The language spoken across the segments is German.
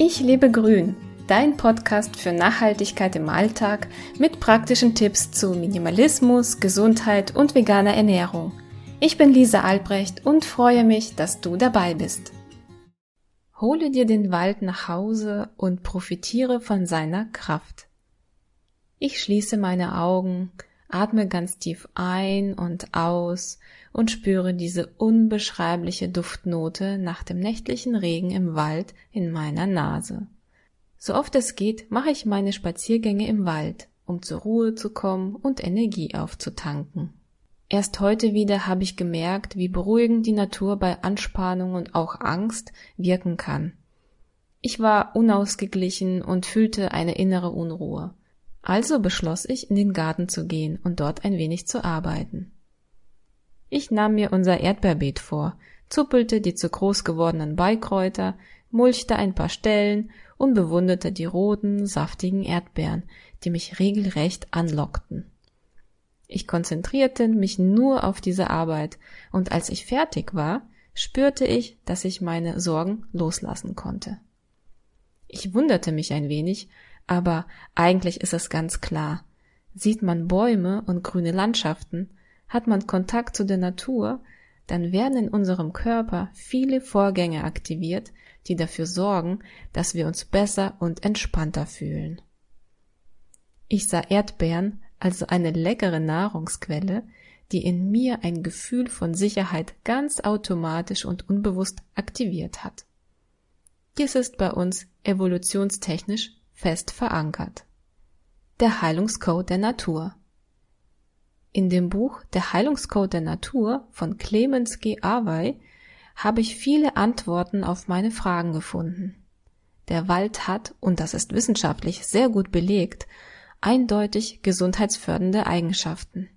Ich lebe grün, dein Podcast für Nachhaltigkeit im Alltag mit praktischen Tipps zu Minimalismus, Gesundheit und veganer Ernährung. Ich bin Lisa Albrecht und freue mich, dass du dabei bist. Hole dir den Wald nach Hause und profitiere von seiner Kraft. Ich schließe meine Augen, atme ganz tief ein und aus und spüre diese unbeschreibliche Duftnote nach dem nächtlichen Regen im Wald in meiner Nase. So oft es geht, mache ich meine Spaziergänge im Wald, um zur Ruhe zu kommen und Energie aufzutanken. Erst heute wieder habe ich gemerkt, wie beruhigend die Natur bei Anspannung und auch Angst wirken kann. Ich war unausgeglichen und fühlte eine innere Unruhe. Also beschloss ich, in den Garten zu gehen und dort ein wenig zu arbeiten. Ich nahm mir unser Erdbeerbeet vor, zuppelte die zu groß gewordenen Beikräuter, mulchte ein paar Stellen und bewunderte die roten, saftigen Erdbeeren, die mich regelrecht anlockten. Ich konzentrierte mich nur auf diese Arbeit, und als ich fertig war, spürte ich, dass ich meine Sorgen loslassen konnte. Ich wunderte mich ein wenig, aber eigentlich ist es ganz klar. Sieht man Bäume und grüne Landschaften, hat man Kontakt zu der Natur, dann werden in unserem Körper viele Vorgänge aktiviert, die dafür sorgen, dass wir uns besser und entspannter fühlen. Ich sah Erdbeeren also eine leckere Nahrungsquelle, die in mir ein Gefühl von Sicherheit ganz automatisch und unbewusst aktiviert hat. Dies ist bei uns evolutionstechnisch fest verankert. Der Heilungscode der Natur. In dem Buch Der Heilungscode der Natur von Clemens G. Awey habe ich viele Antworten auf meine Fragen gefunden. Der Wald hat, und das ist wissenschaftlich sehr gut belegt, eindeutig gesundheitsfördernde Eigenschaften.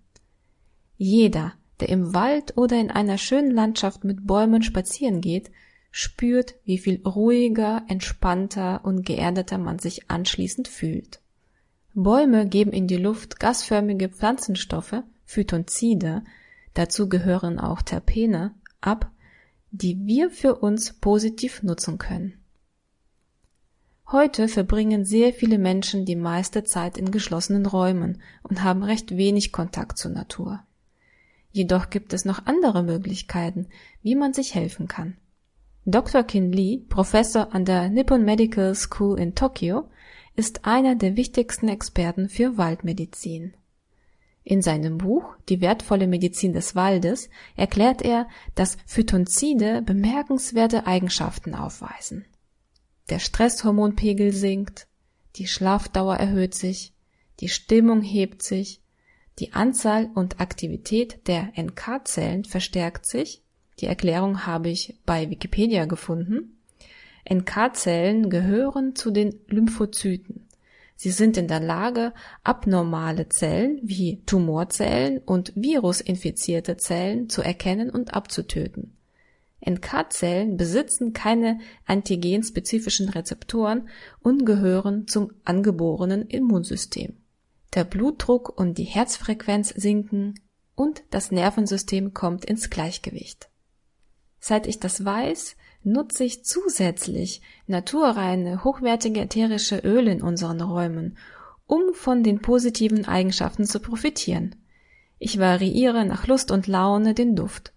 Jeder, der im Wald oder in einer schönen Landschaft mit Bäumen spazieren geht, spürt, wie viel ruhiger, entspannter und geerdeter man sich anschließend fühlt. Bäume geben in die Luft gasförmige Pflanzenstoffe, Phytonzide, dazu gehören auch Terpene, ab, die wir für uns positiv nutzen können. Heute verbringen sehr viele Menschen die meiste Zeit in geschlossenen Räumen und haben recht wenig Kontakt zur Natur. Jedoch gibt es noch andere Möglichkeiten, wie man sich helfen kann. Dr. Kin Lee, Professor an der Nippon Medical School in Tokio, ist einer der wichtigsten Experten für Waldmedizin. In seinem Buch Die wertvolle Medizin des Waldes erklärt er, dass Phytonzide bemerkenswerte Eigenschaften aufweisen. Der Stresshormonpegel sinkt, die Schlafdauer erhöht sich, die Stimmung hebt sich, die Anzahl und Aktivität der NK-Zellen verstärkt sich. Die Erklärung habe ich bei Wikipedia gefunden. NK-Zellen gehören zu den Lymphozyten. Sie sind in der Lage, abnormale Zellen wie Tumorzellen und virusinfizierte Zellen zu erkennen und abzutöten. NK-Zellen besitzen keine antigenspezifischen Rezeptoren und gehören zum angeborenen Immunsystem. Der Blutdruck und die Herzfrequenz sinken und das Nervensystem kommt ins Gleichgewicht. Seit ich das weiß, nutze ich zusätzlich naturreine, hochwertige ätherische Öle in unseren Räumen, um von den positiven Eigenschaften zu profitieren. Ich variiere nach Lust und Laune den Duft.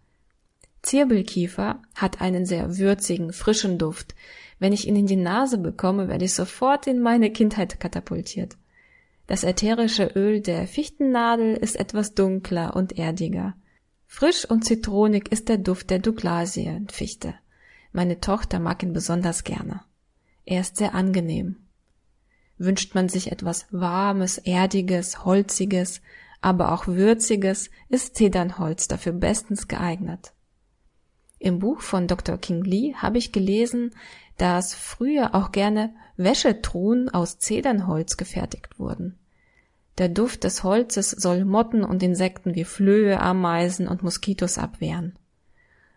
Zirbelkiefer hat einen sehr würzigen, frischen Duft. Wenn ich ihn in die Nase bekomme, werde ich sofort in meine Kindheit katapultiert. Das ätherische Öl der Fichtennadel ist etwas dunkler und erdiger. Frisch und zitronig ist der Duft der Douglasienfichte. Meine Tochter mag ihn besonders gerne. Er ist sehr angenehm. Wünscht man sich etwas Warmes, Erdiges, Holziges, aber auch Würziges, ist Zedernholz dafür bestens geeignet. Im Buch von Dr. King Lee habe ich gelesen, dass früher auch gerne Wäschetruhen aus Zedernholz gefertigt wurden. Der Duft des Holzes soll Motten und Insekten wie Flöhe, Ameisen und Moskitos abwehren.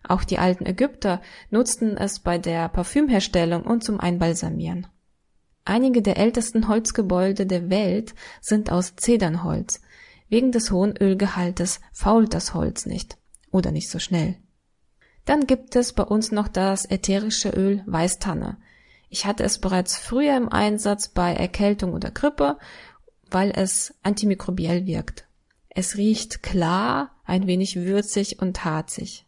Auch die alten Ägypter nutzten es bei der Parfümherstellung und zum Einbalsamieren. Einige der ältesten Holzgebäude der Welt sind aus Zedernholz. Wegen des hohen Ölgehaltes fault das Holz nicht oder nicht so schnell. Dann gibt es bei uns noch das ätherische Öl Weißtanne. Ich hatte es bereits früher im Einsatz bei Erkältung oder Grippe, weil es antimikrobiell wirkt. Es riecht klar, ein wenig würzig und harzig.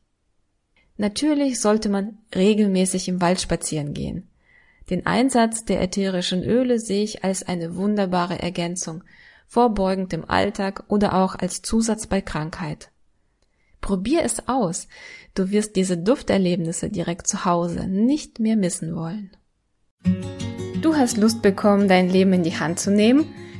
Natürlich sollte man regelmäßig im Wald spazieren gehen. Den Einsatz der ätherischen Öle sehe ich als eine wunderbare Ergänzung, vorbeugend im Alltag oder auch als Zusatz bei Krankheit. Probier es aus. Du wirst diese Dufterlebnisse direkt zu Hause nicht mehr missen wollen. Du hast Lust bekommen, dein Leben in die Hand zu nehmen?